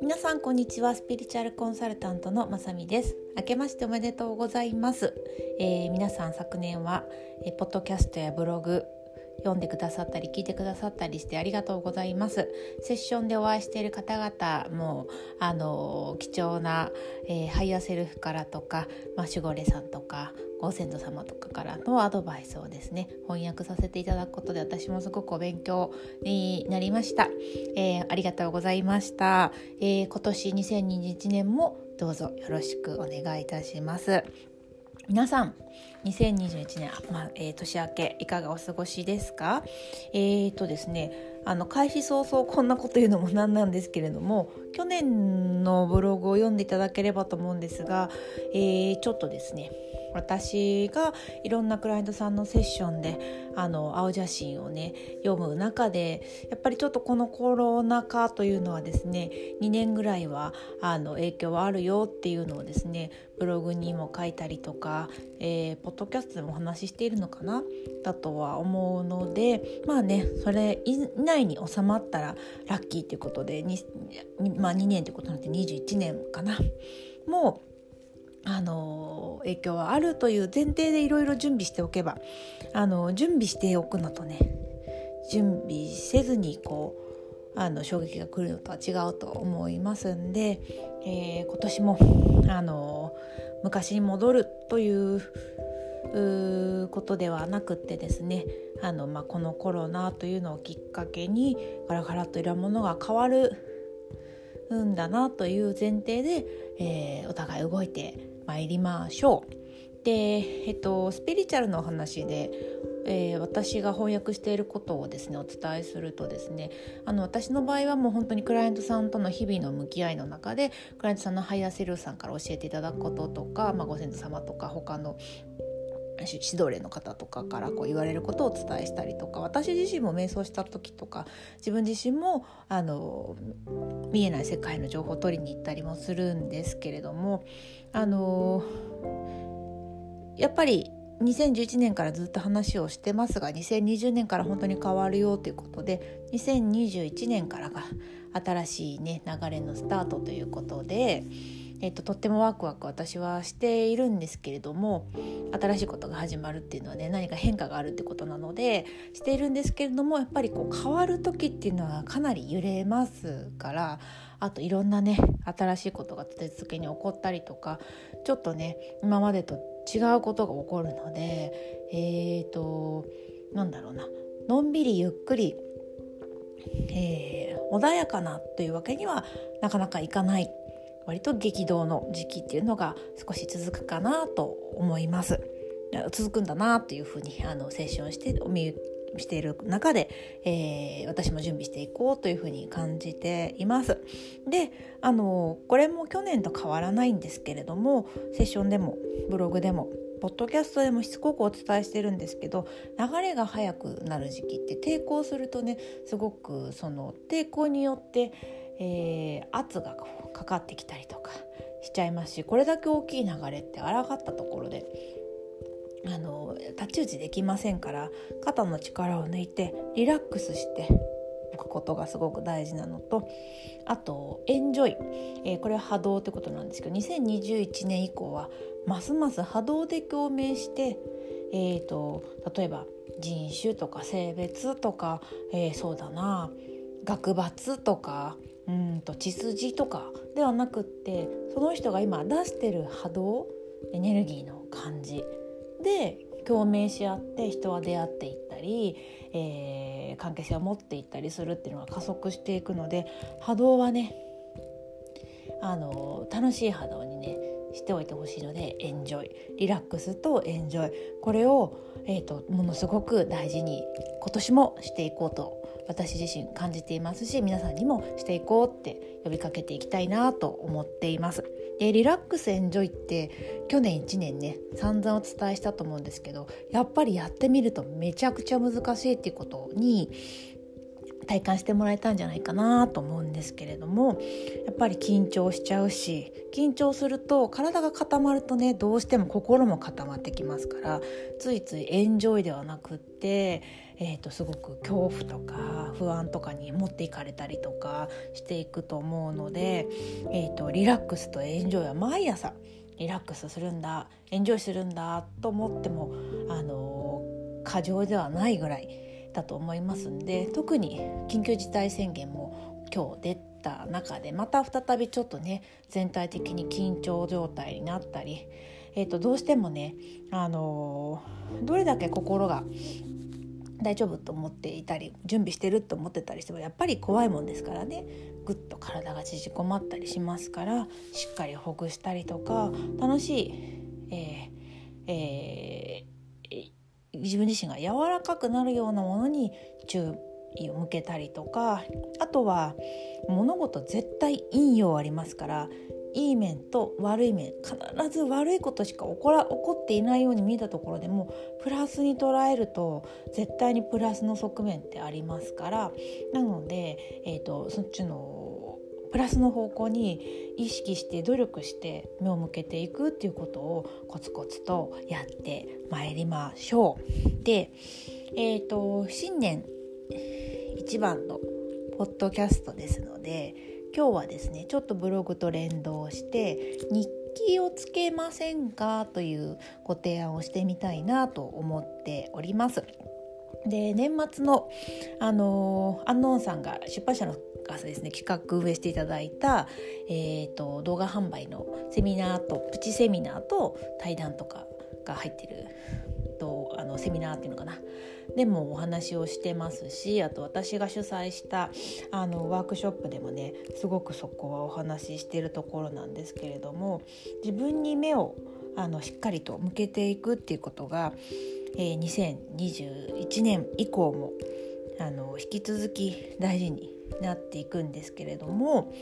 皆さんこんにちは。スピリチュアルコンサルタントのまさみです。明けましておめでとうございます、えー、皆さん昨年は、えー、ポッドキャストやブログ読んでくださったり聞いてくださったりしてありがとうございます。セッションでお会いしている方々もあの貴重な、えー、ハイヤーセルフからとか、まあ、守護霊さんとかご先祖様とかからのアドバイスをですね翻訳させていただくことで私もすごくお勉強になりました、えー、ありがとうございました、えー、今年2021年もどうぞよろしくお願いいたします。皆さん2021年、まあえー、年明けいかがお過ごしですか？えーとですねあの開始早々こんなこと言うのもなんなんですけれども去年のブログを読んでいただければと思うんですが、えー、ちょっとですね私がいろんなクライアントさんのセッションであの青写真をね読む中でやっぱりちょっとこのコロナ禍というのはですね2年ぐらいはあの影響はあるよっていうのをですねブログにも書いたりとか、えー、ポッドキャストでもお話ししているのかなだとは思うのでまあねそれ以内に収まったらラッキーということでまあ、2年ということになって21年かな。もうあの影響はあるという前提でいろいろ準備しておけばあの準備しておくのとね準備せずにこうあの衝撃が来るのとは違うと思いますんで、えー、今年もあの昔に戻るということではなくってですねあの、まあ、このコロナというのをきっかけにガラガラといろんなものが変わるんだなという前提で、えー、お互い動いて参りましょう。で、えっと、スピリチュアルのお話で、えー、私が翻訳していることをですねお伝えするとですねあの私の場合はもう本当にクライアントさんとの日々の向き合いの中でクライアントさんのハイヤーセルフさんから教えていただくこととか、まあ、ご先祖様とか他の指導霊の方とかからこう言われることをお伝えしたりとか私自身も瞑想した時とか自分自身もあの見えない世界の情報を取りに行ったりもするんですけれどもあのやっぱり2011年からずっと話をしてますが2020年から本当に変わるよということで2021年からが新しいね流れのスタートということで。えっと、とってもワクワク私はしているんですけれども新しいことが始まるっていうのはね何か変化があるってことなのでしているんですけれどもやっぱりこう変わる時っていうのはかなり揺れますからあといろんなね新しいことが立て続けに起こったりとかちょっとね今までと違うことが起こるのでえっ、ー、となんだろうなのんびりゆっくり、えー、穏やかなというわけにはなかなかいかない。割と激動の時期っていうのが少し続くかなと思います。続くんだなというふうにあのセッションしてお見している中で、えー、私も準備していこうというふうに感じています。であのこれも去年と変わらないんですけれどもセッションでもブログでもポッドキャストでもしつこくお伝えしてるんですけど流れが速くなる時期って抵抗するとねすごくその抵抗によって、えー、圧がかかってきたりとかしちゃいますしこれだけ大きい流れって荒がったところであの太刀打ちできませんから肩の力を抜いてリラックスしておくことがすごく大事なのとあとエンジョイ、えー、これは波動ってことなんですけど2021年以降はますます波動で共鳴して、えーと、例えば人種とか性別とか、えー、そうだな学閥とかうんと血筋とかではなくってその人が今出してる波動エネルギーの感じで共鳴し合って人は出会っていったり、えー、関係性を持っていったりするっていうのが加速していくので波動はねあの楽しい波動にねしておいてほしいのでエンジョイリラックスとエンジョイ。これを、えーと、ものすごく大事に今年もしていこうと私自身感じていますし皆さんにもしていこうって呼びかけていきたいなと思っています。でリラックスエンジョイって去年1年ね散々お伝えしたと思うんですけどやっぱりやってみるとめちゃくちゃ難しいっていうことに体感してもらえたんじゃないかなと思うんですけれどもやっぱり緊張しちゃうし緊張すると体が固まるとねどうしても心も固まってきますからついついエンジョイではなくって、えーと、すごく恐怖とか不安とかに持っていかれたりとかしていくと思うので、えーとリラックスとエンジョイは毎朝リラックスするんだエンジョイするんだと思ってもあの過剰ではないぐらいだと思いますんで特に緊急事態宣言も今日出た中でまた再びちょっとね全体的に緊張状態になったり、えー、とどうしてもね、あのどれだけ心が大丈夫と思っていたり準備してると思ってたりしてもやっぱり怖いもんですからね。ぐっと体が縮こまったりしますからしっかりほぐしたりとか楽しい、えーえー、自分自身が柔らかくなるようなものに注意を向けたりとかあとは物事絶対陰陽ありますからいい面と悪い面必ず悪いことしか起こら起こっていないように見えたところでもプラスに捉えると絶対にプラスの側面ってありますからなので、えーと、そっちのプラスの方向に意識して努力して目を向けていくっていうことをコツコツとやってまいりましょう。で、えーと新年一番のポッドキャストですので今日はですねちょっとブログと連動して日記をつけませんかというご提案をしてみたいなと思っております。で年末の、あのー、アンノーンさんが出版社のがですね企画運営していただいた、えーと動画販売のセミナーとプチセミナーと対談とかが入ってるとあのセミナーっていうのかなでもお話をしてますしあと私が主催したあのワークショップでもねすごくそこはお話ししてるところなんですけれども自分に目をあのしっかりと向けていくっていうことが、えー、2021年以降もあの引き続き大事になっていくんですけれども、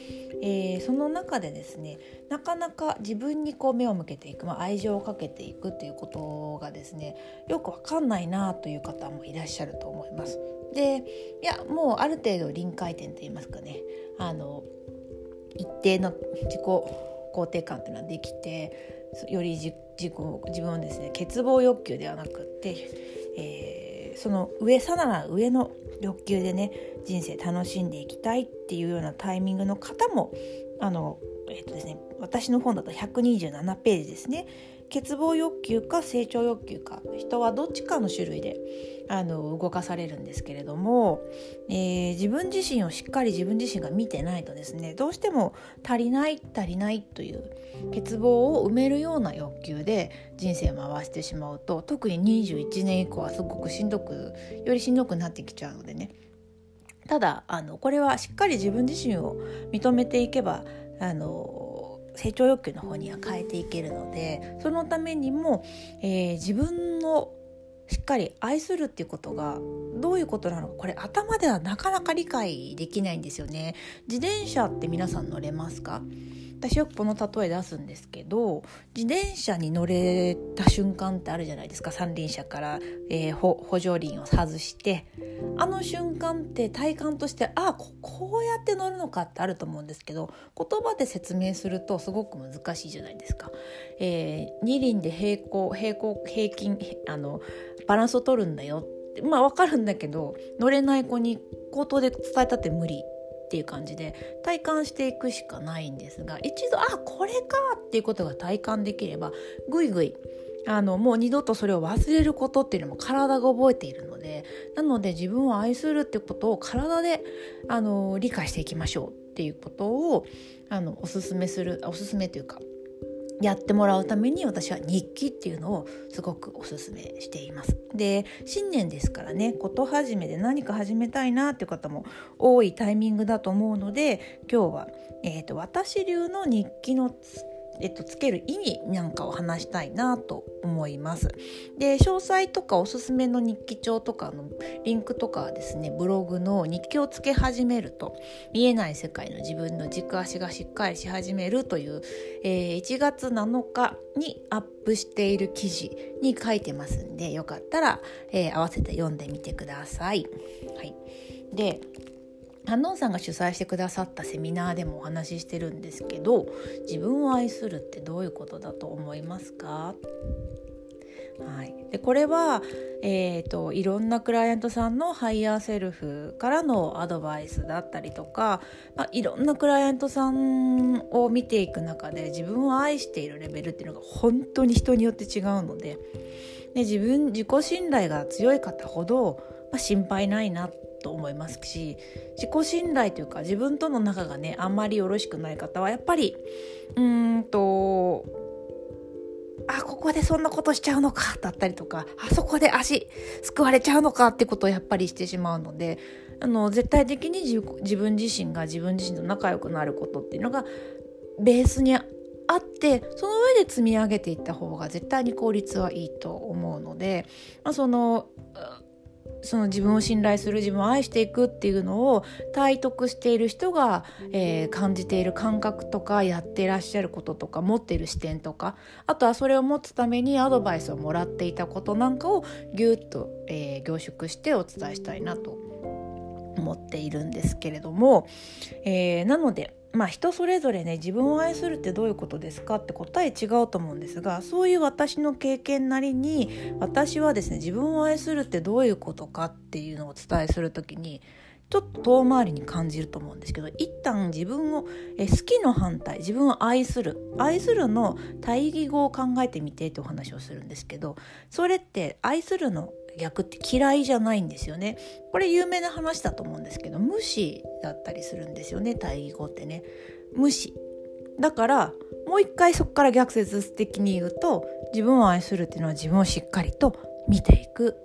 えー、その中でですねなかなか自分にこう目を向けていく、まあ、愛情をかけていくということがですねよくわかんないなという方もいらっしゃると思います。でいやもうある程度臨界点といいますかねあの一定の自己肯定感というのはできてより自自自分をですね欠乏欲求ではなくって、えー、その上さなら上の欲求でね人生楽しんでいきたいっていうようなタイミングの方もあの、えっとですね、私の本だと127ページですね。欠乏欲求か成長欲求か人はどっちかの種類であの動かされるんですけれども、えー、自分自身をしっかり自分自身が見てないとですねどうしても足りない足りないという欠乏を埋めるような欲求で人生を回してしまうと特に21年以降はすごくしんどくよりしんどくなってきちゃうのでね。ただあのこれはしっかり自分自身を認めていけばあの成長欲求の方には変えていけるのでそのためにも、えー、自分のしっかり愛するっていうことがどういうことなのかこれ頭ではなかなか理解できないんですよね。自転車って皆さん乗れますか？私よくこの例え出すんですけど自転車に乗れた瞬間ってあるじゃないですか三輪車から、えー、補助輪を外してあの瞬間って体感としてあここうやって乗るのかってあると思うんですけど言葉で説明するとすごく難しいじゃないですか。えー、二輪で平行平行平均あのバランスを取るんだよまあわかるんだけど乗れない子に口頭で伝えたって無理っていう感じで体感していくしかないんですが一度あこれかっていうことが体感できればぐいぐいあのもう二度とそれを忘れることっていうのも体が覚えているのでなので自分を愛するってことを体であの理解していきましょうっていうことをあのおすすめするおすすめというかやってもらうために私は日記っていうのをすごくおすすめしています。で新年ですからねこと始めで何か始めたいなっていう方も多いタイミングだと思うので今日は、えーと、私流の日記のえっと、つける意味なんかを話したいなと思います。で詳細とかおすすめの日記帳とかのリンクとかはですねブログの日記をつけ始めると見えない世界の自分の軸足がしっかりし始めるという、えー、1月7日にアップしている記事に書いてますんでよかったら、えー、合わせて読んでみてください。はい、でハノンさんが主催してくださったセミナーでもお話ししてるんですけど自分を愛するってどういうことだと思いますか？はい、でこれは、えーと、いろんなクライアントさんのハイヤーセルフからのアドバイスだったりとか、まあ、いろんなクライアントさんを見ていく中で自分を愛しているレベルっていうのが本当に人によって違うのでで自分自己信頼が強い方ほど、まあ、心配ないなっと思いますし自己信頼というか自分との仲がねあんまりよろしくない方はやっぱりうーんとあここでそんなことしちゃうのかだったりとかあそこで足すくわれちゃうのかってことをやっぱりしてしまうのであの絶対的に自分自身が自分自身と仲良くなることっていうのがベースにあってその上で積み上げていった方が絶対に効率はいいと思うので、まあ、そのその自分を信頼する自分を愛していくっていうのを体得している人が、えー、感じている感覚とかやっていらっしゃることとか持っている視点とかあとはそれを持つためにアドバイスをもらっていたことなんかをぎゅっと、えー、凝縮してお伝えしたいなと思っているんですけれども、えー、なのでまあ人それぞれね自分を愛するってどういうことですかって答え違うと思うんですがそういう私の経験なりに私はですね自分を愛するってどういうことかっていうのをお伝えする時にちょっと遠回りに感じると思うんですけど一旦自分をえ好きの反対自分を愛する愛するの対義語を考えてみてってお話をするんですけどそれって愛するの逆って嫌いじゃないんですよね。これ有名な話だと思うんですけど無視だったりするんですよね。対義語ってね。無視。だからもう一回そこから逆説的に言うと自分を愛するっていうのは自分をしっかりと見ていく。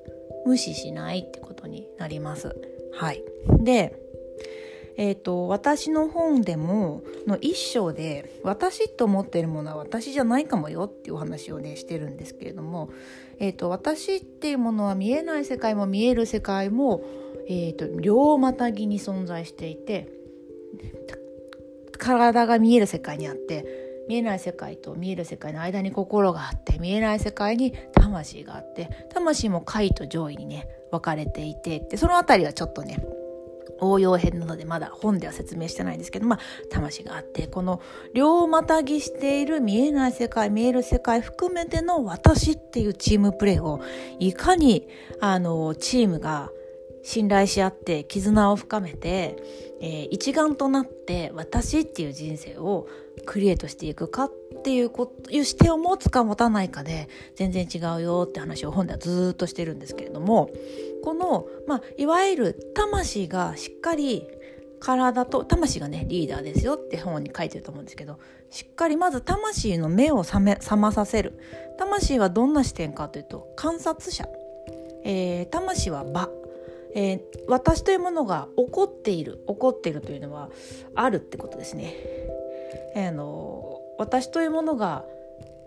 無視しないってことになります。はい。でえーと、私の本でもの一章で私と思っているものは私じゃないかもよっていうお話をねしてるんですけれども、えーと、私っていうものは見えない世界も見える世界も、えーと、両またぎに存在していて体が見える世界にあって見えない世界と見える世界の間に心があって見えない世界に魂があって魂も下位と上位にね分かれていてでその辺りがちょっとね応用編なのでまだ本では説明してないんですけど、まあ、魂があって、この両またぎしている見えない世界、見える世界含めての私っていうチームプレーを、いかに、あの、チームが信頼し合って絆を深めて、えー、一丸となって私っていう人生をクリエイトしていくかっていうこという視点を持つか持たないかで全然違うよって話を本ではずっとしてるんですけれどもこの、まあ、いわゆる魂がしっかり体と魂がねリーダーですよって本に書いてると思うんですけどしっかりまず魂の目を覚め覚まさせる。魂はどんな視点かというと観察者、えー、魂は場。えー、私というものが怒っている。怒っているというのはあるってことですね。えー、の私というものが、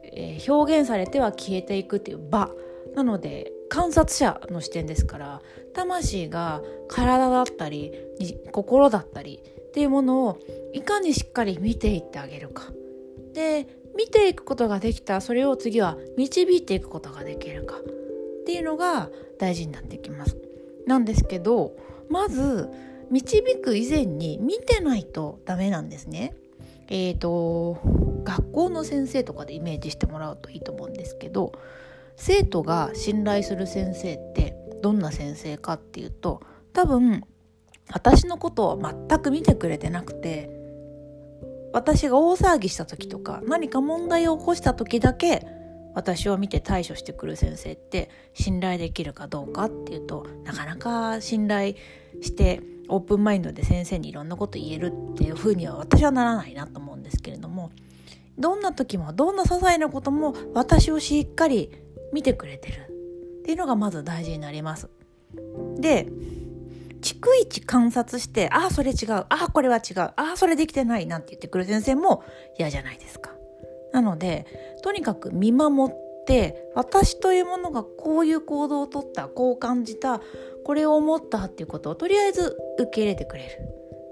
え、表現されては消えていくっていう場。なので観察者の視点ですから魂が体だったり心だったりっていうものをいかにしっかり見ていってあげるか。で見ていくことができたそれを次は導いていくことができるかっていうのが大事になってきます。なんですけどまず導く以前に見てないとダメなんですね。えーと学校の先生とかでイメージしてもらうといいと思うんですけど生徒が信頼する先生ってどんな先生かっていうと多分私のことを全く見てくれてなくて私が大騒ぎした時とか何か問題を起こした時だけ私を見て対処してくる先生って信頼できるかどうかっていうとなかなか信頼してオープンマインドで先生にいろんなこと言えるっていうふうには私はならないなと思うんですけれどもどんな時もどんな些細なことも私をしっかり見てくれてるっていうのがまず大事になります。で逐一観察してああそれ違うああこれは違うああそれできてないなんて言ってくる先生も嫌じゃないですか。なのでとにかく見守って私というものがこういう行動をとったこう感じたこれを思ったっていうことをとりあえず受け入れてくれる。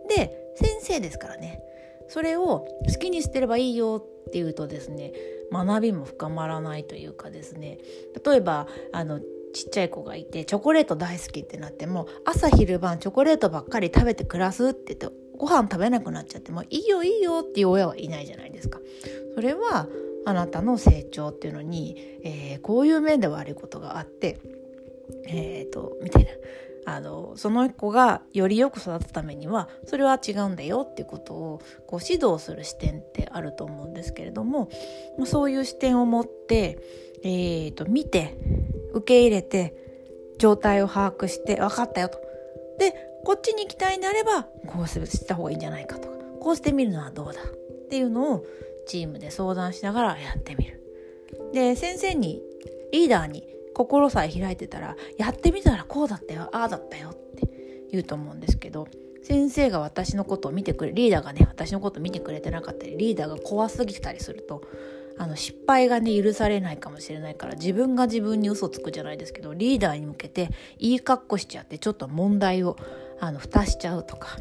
で先生ですからねそれを好きに捨てればいいよっていうとですね学びも深まらないというかですね例えばあのちっちゃい子がいてチョコレート大好きってなっても朝昼晩チョコレートばっかり食べて暮らすって言ってご飯食べなくなっちゃってもいいよいいよっていう親はいないじゃないですか。それはあなたの成長っていうのに、えー、こういう面で悪いことがあってえっ、ー、とみたいなあのその子がよりよく育つためにはそれは違うんだよっていうことをこう指導する視点ってあると思うんですけれどもそういう視点を持って、えーと、見て受け入れて状態を把握して分かったよと。でこっちに行きたいんであればこうした方がいいんじゃないかとかこうしてみるのはどうだっていうのをチームで相談しながらやってみる。で先生にリーダーに心さえ開いてたらやってみたらこうだったよああだったよって言うと思うんですけど先生が私のことを見てくれリーダーがね私のことを見てくれてなかったりリーダーが怖すぎたりするとあの失敗がね許されないかもしれないから自分が自分に嘘つくじゃないですけどリーダーに向けていい格好しちゃってちょっと問題をあの蓋しちゃうとか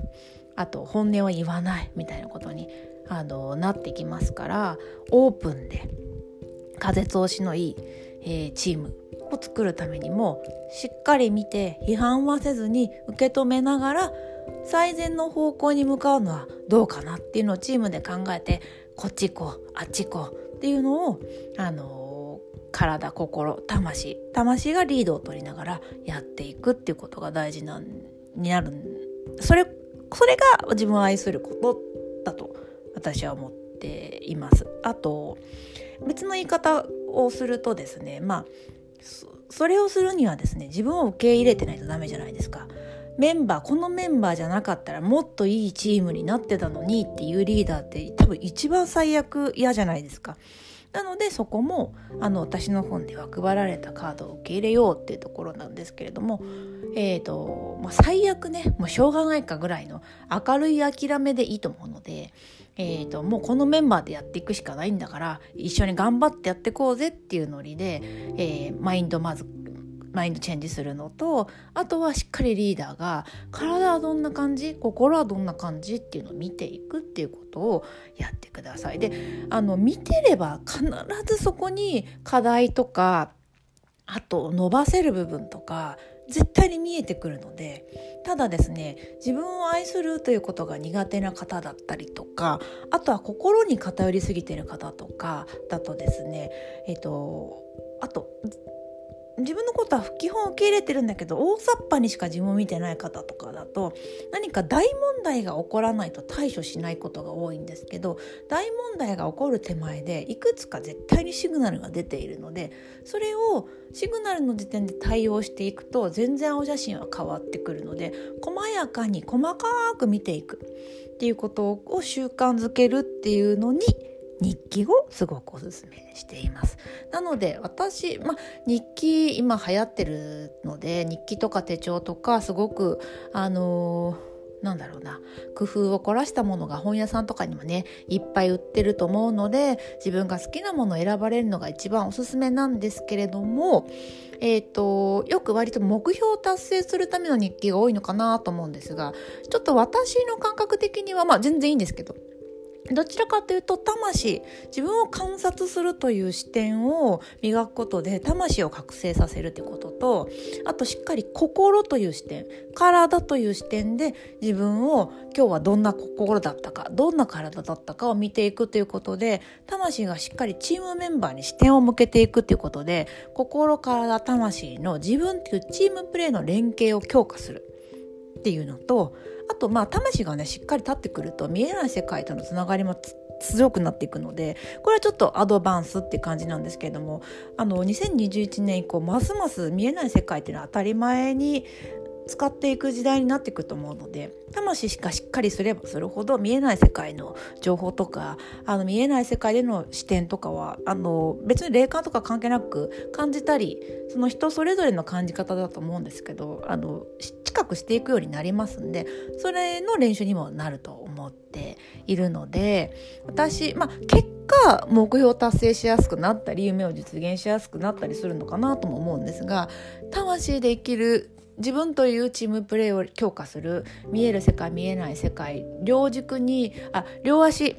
あと本音は言わないみたいなことにあのなってきますからオープンで風通しのいい、えー、チームを作るためにもしっかり見て批判はせずに受け止めながら最善の方向に向かうのはどうかなっていうのをチームで考えてこっち行こうあっち行こうっていうのをあの体心魂魂がリードを取りながらやっていくっていうことが大事なんになるそれそれが自分を愛することだと私は思っています。あと別の言い方をするとですねまあそれをするにはですね自分を受け入れてないとダメじゃないですか。メンバーこのメンバーじゃなかったらもっといいチームになってたのにっていうリーダーって多分一番最悪嫌じゃないですか。なのでそこもあの私の本では配られたカードを受け入れようっていうところなんですけれども、えーとまあ、最悪ねもうしょうがないかぐらいの明るい諦めでいいと思うので、えーと、もうこのメンバーでやっていくしかないんだから一緒に頑張ってやっていこうぜっていうノリで、えー、マインドまずマインドチェンジするのとあとはしっかりリーダーが体はどんな感じ心はどんな感じっていうのを見ていくっていうことをやってください。であの見てれば必ずそこに課題とかあと伸ばせる部分とか絶対に見えてくるのでただですね自分を愛するということが苦手な方だったりとかあとは心に偏りすぎてる方とかだとですねえっ、とあと自分のことは基本受け入れてるんだけど大雑把にしか自分を見てない方とかだと何か大問題が起こらないと対処しないことが多いんですけど大問題が起こる手前でいくつか絶対にシグナルが出ているのでそれをシグナルの時点で対応していくと全然青写真は変わってくるので細やかに細かく見ていくっていうことを習慣づけるっていうのに日記をすごくおすすめしています。なので私、ま日記今流行ってるので日記とか手帳とかすごくあのーなんだろうな工夫を凝らしたものが本屋さんとかにもねいっぱい売ってると思うので自分が好きなものを選ばれるのが一番おすすめなんですけれどもえーと、よく割と目標を達成するための日記が多いのかなと思うんですがちょっと私の感覚的にはまあ全然いいんですけどどちらかというと魂。自分を観察するという視点を磨くことで魂を覚醒させるということとあとしっかり心という視点。体という視点で自分を今日はどんな心だったかどんな体だったかを見ていくということで魂がしっかりチームメンバーに視点を向けていくということで心体魂の自分というチームプレーの連携を強化するっていうのとあとまあ魂がねしっかり立ってくると見えない世界とのつながりも強くなっていくのでこれはちょっとアドバンスって感じなんですけれどもあの2021年以降ますます見えない世界っていうのは当たり前に使っていく時代になっていくと思うので魂しかしっかりすればするほど見えない世界の情報とかあの見えない世界での視点とかはあの別に霊感とか関係なく感じたりその人それぞれの感じ方だと思うんですけどあの近くしていくようになりますんでそれの練習にもなると思っているので私まあ結果目標を達成しやすくなったり夢を実現しやすくなったりするのかなとも思うんですが魂で生きる自分というチームプレーを強化する見える世界見えない世界両軸にあ両足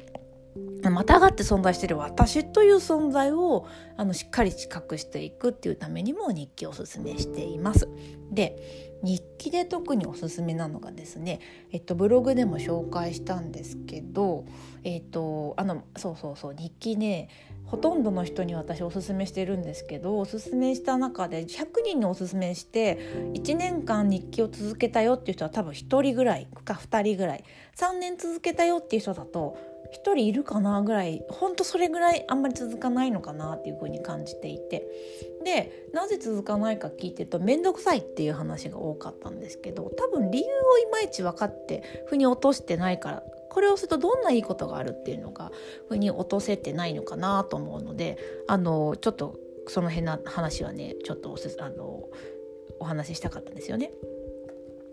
またがって存在している私という存在をあのしっかり知覚していくっていうためにも日記をおすすめしています。で日記で特におすすめなのがですね、えっと、ブログでも紹介したんですけど、えっと、あのそうそうそう日記ねほとんどの人に私おすすめしてるんですけどおすすめした中で100人におすすめして1年間日記を続けたよっていう人は多分1人ぐらいか2人ぐらい。3年続けたよっていう人だと1人いるかなぐらいほんとそれぐらいあんまり続かないのかなっていう風に感じていて。でなぜ続かないか聞いてると面倒くさいっていう話が多かったんですけど多分理由をいまいち分かって腑に落としてないからこれをするとどんないいことがあるっていうのが腑に落とせてないのかなと思うのであのちょっとその辺の話はねちょっとおすあのお話ししたかったんですよね。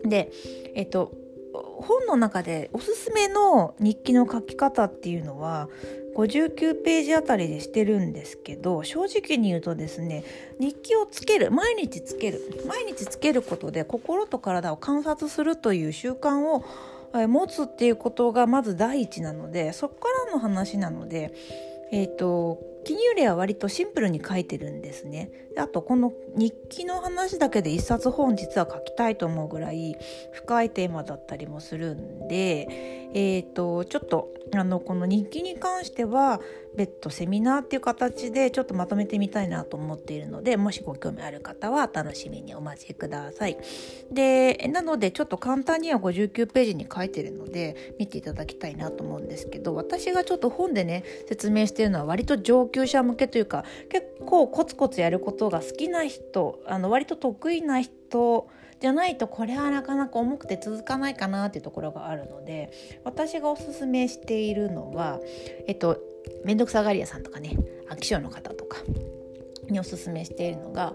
でえっと本の中でおすすめの日記の書き方っていうのは59ページあたりでしてるんですけど正直に言うとですね日記をつける毎日つける毎日つけることで心と体を観察するという習慣を持つっていうことがまず第一なのでそこからの話なのでえっ、ー、と記入例は割とシンプルに書いてるんですね。あとこの日記の話だけで一冊本実は書きたいと思うぐらい深いテーマだったりもするんで、えーと、ちょっとあのこの日記に関しては別途セミナーっていう形でちょっとまとめてみたいなと思っているのでもしご興味ある方は楽しみにお待ちください。でなのでちょっと簡単には59ページに書いてるので見ていただきたいなと思うんですけど私がちょっと本でね説明してるのは割と上級者向けというか結構コツコツやることが好きな人あの割と得意な人じゃないとこれはなかなか重くて続かないかなっていうところがあるので私がおすすめしているのはえっと面倒くさがり屋さんとかね飽き性の方とかにおすすめしているのが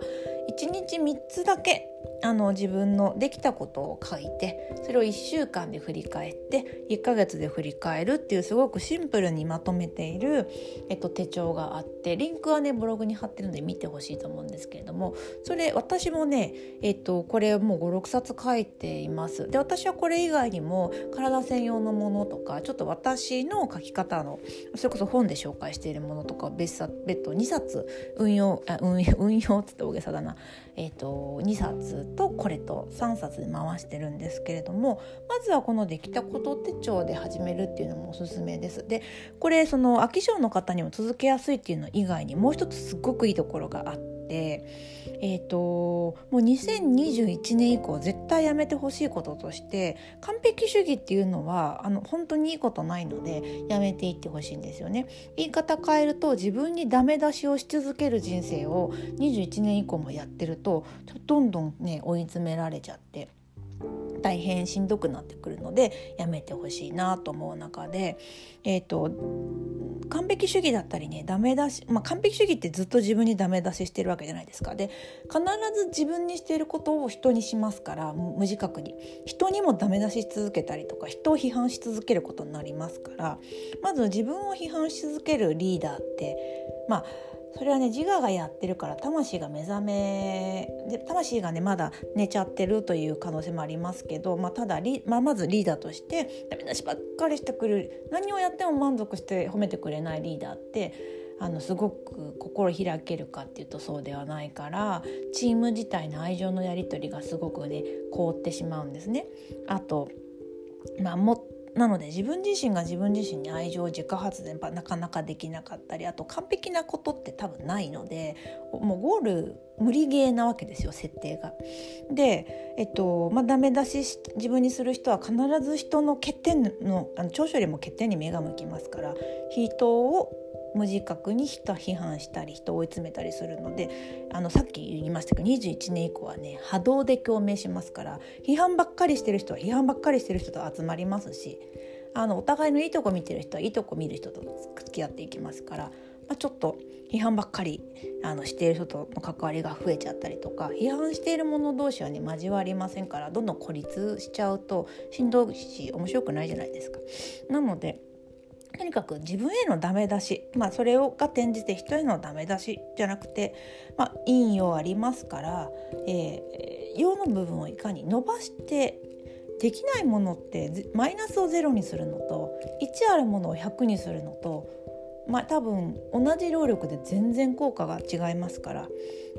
1日3つだけあの自分のできたことを書いてそれを1週間で振り返って1ヶ月で振り返るっていうすごくシンプルにまとめている、えっと、手帳があってリンクはねブログに貼ってるので見てほしいと思うんですけれどもそれ私もね、えっと、これもう56冊書いています。で私はこれ以外にも体専用のものとかちょっと私の書き方のそれこそ本で紹介しているものとか別別途2冊運用あ運用運用って大げさだな、えーと、2冊とこれと3冊で回してるんですけれどもまずはこのできたこと手帳で始めるっていうのもおすすめです。でこれその飽き性の方にも続けやすいっていうの以外にもう一つすっごくいいところがあって。えーと、もう2021年以降絶対やめてほしいこととして完璧主義っていうのはあの本当にいいことないのでやめていってほしいんですよね。言い方変えると自分にダメ出しをし続ける人生を21年以降もやってるとどんどんね追い詰められちゃって大変しんどくなってくるのでやめてほしいなと思う中で、えーと、完璧主義だったりねダメ出し、まあ、完璧主義ってずっと自分にダメ出ししてるわけじゃないですか。で必ず自分にしていることを人にしますから無自覚に。人にもダメ出しし続けたりとか人を批判し続けることになりますからまず自分を批判し続けるリーダーってまあそれはね自我がやってるから魂が目覚めで魂がねまだ寝ちゃってるという可能性もありますけど、まあ、ただリ、まあ、まずリーダーとしてダメ出しばっかりしてくれる何をやっても満足して褒めてくれないリーダーってあのすごく心開けるかっていうとそうではないからチーム自体の愛情のやり取りがすごくね凍ってしまうんですね。あとまあ、もなので自分自身が自分自身に愛情を自家発電なかなかできなかったりあと完璧なことって多分ないのでもうゴール無理ゲーなわけですよ設定が。で、えっとまあ、ダメ出し自分にする人は必ず人の欠点のあの長所よりも欠点に目が向きますから人を無自覚に人批判したり人を追い詰めたりするのであのさっき言いましたけど21年以降はね波動で共鳴しますから批判ばっかりしてる人は批判ばっかりしてる人と集まりますしあのお互いのいいとこ見てる人はいいとこ見る人と付き合っていきますから、まあ、ちょっと批判ばっかりあのしている人との関わりが増えちゃったりとか批判している者同士はね交わりませんからどんどん孤立しちゃうとしんどいし面白くないじゃないですか。なのでとにかく自分へのダメ出し、まあ、それをが転じて人へのダメ出しじゃなくて、まあ、陰陽ありますから、えー、陽の部分をいかに伸ばしてできないものってマイナスをゼロにするのと1あるものを100にするのとまあ、多分同じ労力で全然効果が違いますから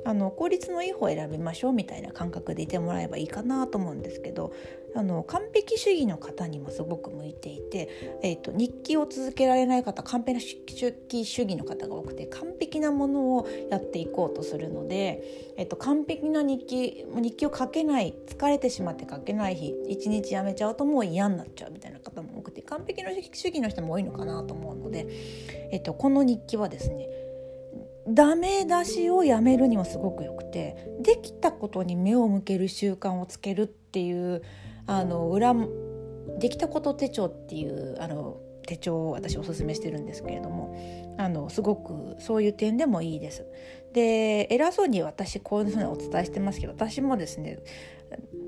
あの効率のいい方を選びましょうみたいな感覚でいてもらえばいいかなと思うんですけどあの完璧主義の方にもすごく向いていて、えーと、日記を続けられない方完璧主義の方が多くて完璧なものをやっていこうとするので、えーと、完璧な日記日記を書けない疲れてしまって書けない日一日やめちゃうともう嫌になっちゃうみたいな方も多くて完璧の主義の人も多いのかなと思うので、えーとこの日記はですねダメ出しをやめるにもすごくよくてできたことに目を向ける習慣をつけるっていうあの裏できたこと手帳っていうあの手帳を私おすすめしてるんですけれどもあのすごくそういう点でもいいです。で偉そうに私こういうふうにお伝えしてますけど私もですね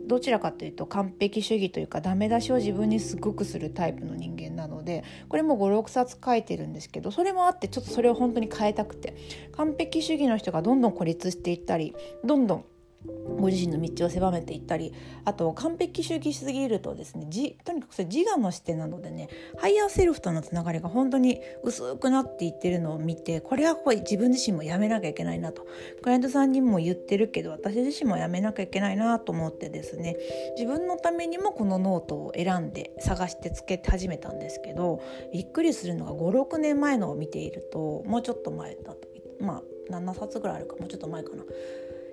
どちらかというと完璧主義というかダメ出しを自分にすごくするタイプの人間でこれも56冊書いてるんですけどそれもあってちょっとそれを本当に変えたくて。完璧主義の人がどんどん孤立していったりどんどんご自身の道を狭めていったりあと完璧主義しすぎるとですねとにかくそれ自我の視点なのでねハイヤーセルフとのつながりが本当に薄くなっていってるのを見てこれはこれ自分自身もやめなきゃいけないなと。クライアントさんにも言ってるけど私自身もやめなきゃいけないなと思ってですね自分のためにもこのノートを選んで探してつけて始めたんですけどびっくりするのが56年前のを見ているともうちょっと前だとまあ7冊ぐらいあるかもうちょっと前かな。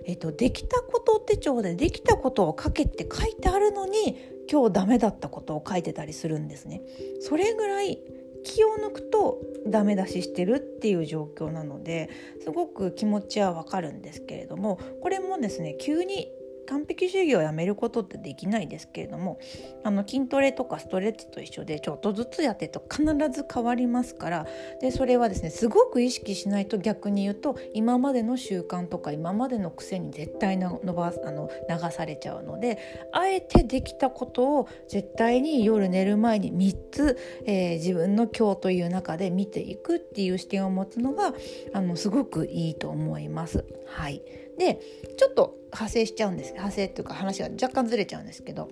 えっと、できたこと手帳でできたことを書けって書いてあるのに今日ダメだったことを書いてたりするんですね。それぐらい気を抜くとダメ出ししてるっていう状況なのですごく気持ちはわかるんですけれどもこれもですね急に完璧主義をやめることってできないですけれどもあの筋トレとかストレッチと一緒でちょっとずつやってと必ず変わりますからでそれはですねすごく意識しないと逆に言うと今までの習慣とか今までの癖に絶対の伸ばあの流されちゃうのであえてできたことを絶対に夜寝る前に3つ、えー、自分の今日という中で見ていくっていう視点を持つのがあのすごくいいと思います。はい、でちょっと派生しちゃうんです派生っていうか話が若干ずれちゃうんですけど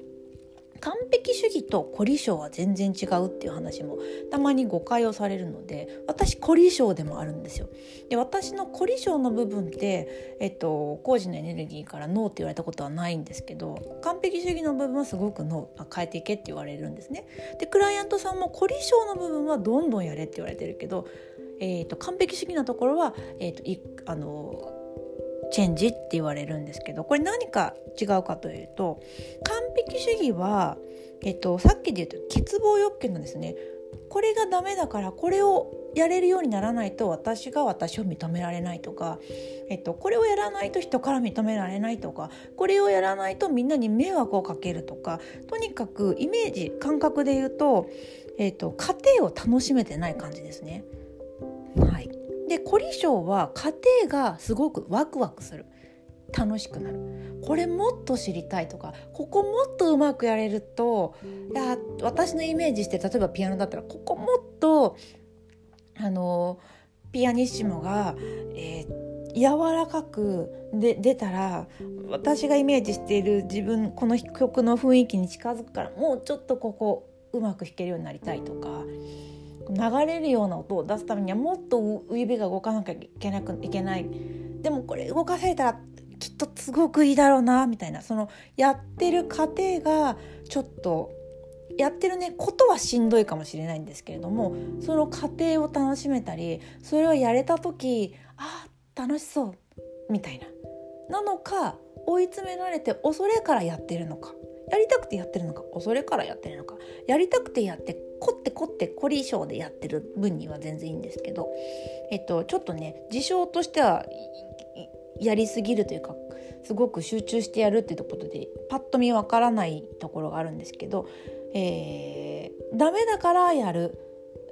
完璧主義と凝り性は全然違うっていう話もたまに誤解をされるので私凝り性でもあるんですよ。で私の凝り性の部分って、えっと、工事のエネルギーからノーって言われたことはないんですけど完璧主義の部分はすごくノー変えていけって言われるんですね。でクライアントさんも凝り性の部分はどんどんやれって言われてるけど、えーと、完璧主義なところは、えーと、とあのチェンジって言われるんですけどこれ何か違うかというと完璧主義は、えっと、さっきで言うと欠乏欲求なんですね。これがダメだからこれをやれるようにならないと私が私を認められないとか、えっと、これをやらないと人から認められないとかこれをやらないとみんなに迷惑をかけるとかとにかくイメージ感覚で言うと、えっと、家庭を楽しめてない感じですね。はいで凝り性は家庭がすごくワクワクする。楽しくなる。これもっと知りたいとかここもっとうまくやれるといや私のイメージして例えばピアノだったらここもっとあのピアニッシモが、えー、柔らかくで出たら私がイメージしている自分この曲の雰囲気に近づくからもうちょっとここうまく弾けるようになりたいとか。流れるような音を出すためにはもっと指が動かなきゃいけなくいけない。でもこれ動かされたらきっとすごくいいだろうなみたいなそのやってる過程がちょっとやってるねことはしんどいかもしれないんですけれどもその過程を楽しめたりそれをやれた時あ楽しそうみたいな。なのか追い詰められて恐れからやってるのか。やりたくてやってるのか。恐れからやってるのか。やりたくてやって凝って凝って凝り性でやってる分には全然いいんですけど、えっと、ちょっとね事象としてはやりすぎるというかすごく集中してやるっていうことでパッと見わからないところがあるんですけど、えー、ダメだからやる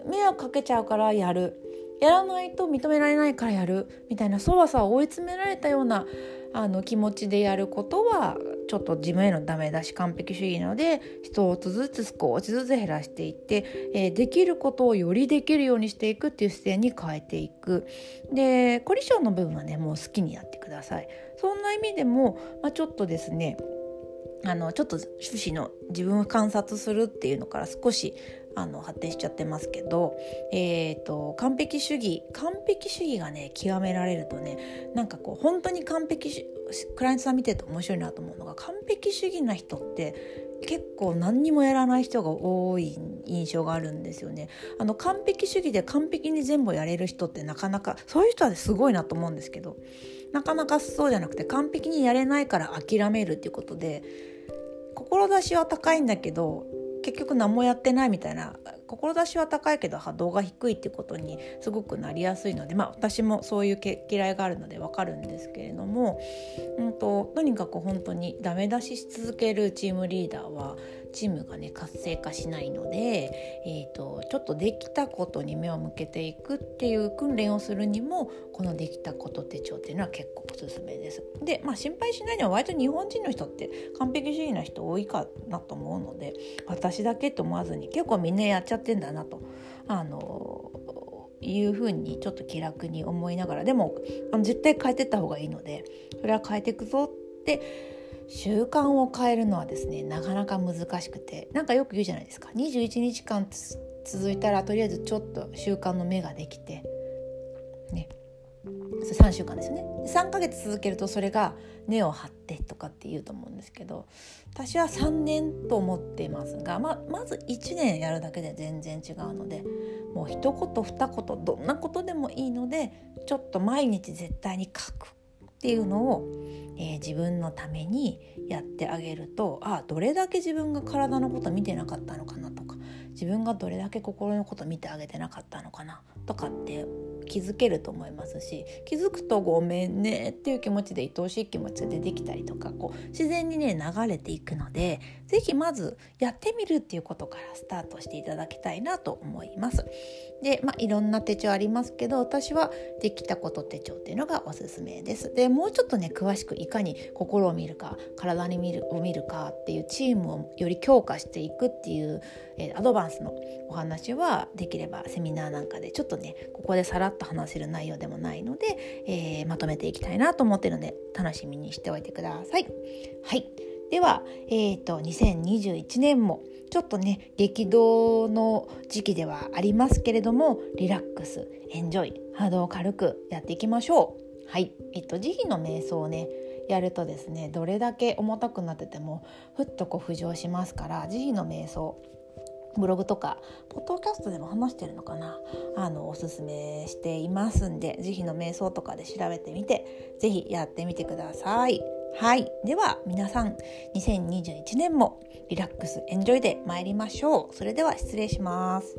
迷惑かけちゃうからやるやらないと認められないからやるみたいなそわそわ追い詰められたようなあの気持ちでやることはちょっと自分へのダメ出し完璧主義なので一つずつ少しずつ減らしていって、えー、できることをよりできるようにしていくっていう視点に変えていく。で凝り性の部分はねもう好きにやってください。そんな意味でも、まあ、ちょっとですねあのちょっと趣旨の自分を観察するっていうのから少しあの発展しちゃってますけど、えーと、完璧主義完璧主義がね極められるとねなんかこう本当に完璧クライアントさん見てると面白いなと思うのが完璧主義な人って結構何にもやらない人が多い印象があるんですよね。あの完璧主義で完璧に全部やれる人ってなかなかそういう人はすごいなと思うんですけどなかなかそうじゃなくて完璧にやれないから諦めるっていうことで志は高いんだけど結局何もやってないみたいな志は高いけど波動が低いっていうことにすごくなりやすいのでまあ私もそういう嫌いがあるのでわかるんですけれども、うんと、とにかく本当にダメ出しし続けるチームリーダーはチームがね活性化しないので、えーと、ちょっとできたことに目を向けていくっていう訓練をするにもこのできたこと手帳っていうのは結構おすすめです。でまあ心配しないのは割と日本人の人って完璧主義な人多いかなと思うので私だけと思わずに結構みんなやっちゃってんだなと。あのいうふうにちょっと気楽に思いながらでも絶対変えてった方がいいのでそれは変えていくぞって習慣を変えるのはですねなかなか難しくてなんかよく言うじゃないですか。21日間続いたらとりあえずちょっと習慣の芽ができてね。3週間ですよね。3ヶ月続けるとそれが根を張ってとかって言うと思うんですけど私は3年と思っていますが、ままず1年やるだけで全然違うのでもう一言二言どんなことでもいいのでちょっと毎日絶対に書くっていうのを、えー、自分のためにやってあげるとあどれだけ自分が体のこと見てなかったのかなとか自分がどれだけ心のこと見てあげてなかったのかなとかって気づけると思いますし気づくと「ごめんね」っていう気持ちで愛おしい気持ちが出てきたりとかこう自然にね流れていくので是非まずやってみるっていうことからスタートしていただきたいなと思います。でまあいろんな手帳ありますけど私はできたこと手帳っていうのがおすすめです。でもうちょっとね詳しくいかに心を見るか体に見るを見るかっていうチームをより強化していくっていう、えー、アドバンスのお話はできればセミナーなんかでちょっとねここでさらっと話せる内容でもないので、えー、まとめていきたいなと思ってるので楽しみにしておいてください。はいでは、えーと、2021年もちょっとね激動の時期ではありますけれどもリラックスエンジョイハードを軽くやっていきましょう。はい、えっと慈悲の瞑想をねやるとですねどれだけ重たくなっててもふっとこう浮上しますから慈悲の瞑想ブログとかポッドキャストでも話してるのかな？あのおすすめしていますんで是非の瞑想とかで調べてみて是非やってみてください。はい。では皆さん2021年もリラックスエンジョイで参りましょう。それでは失礼します。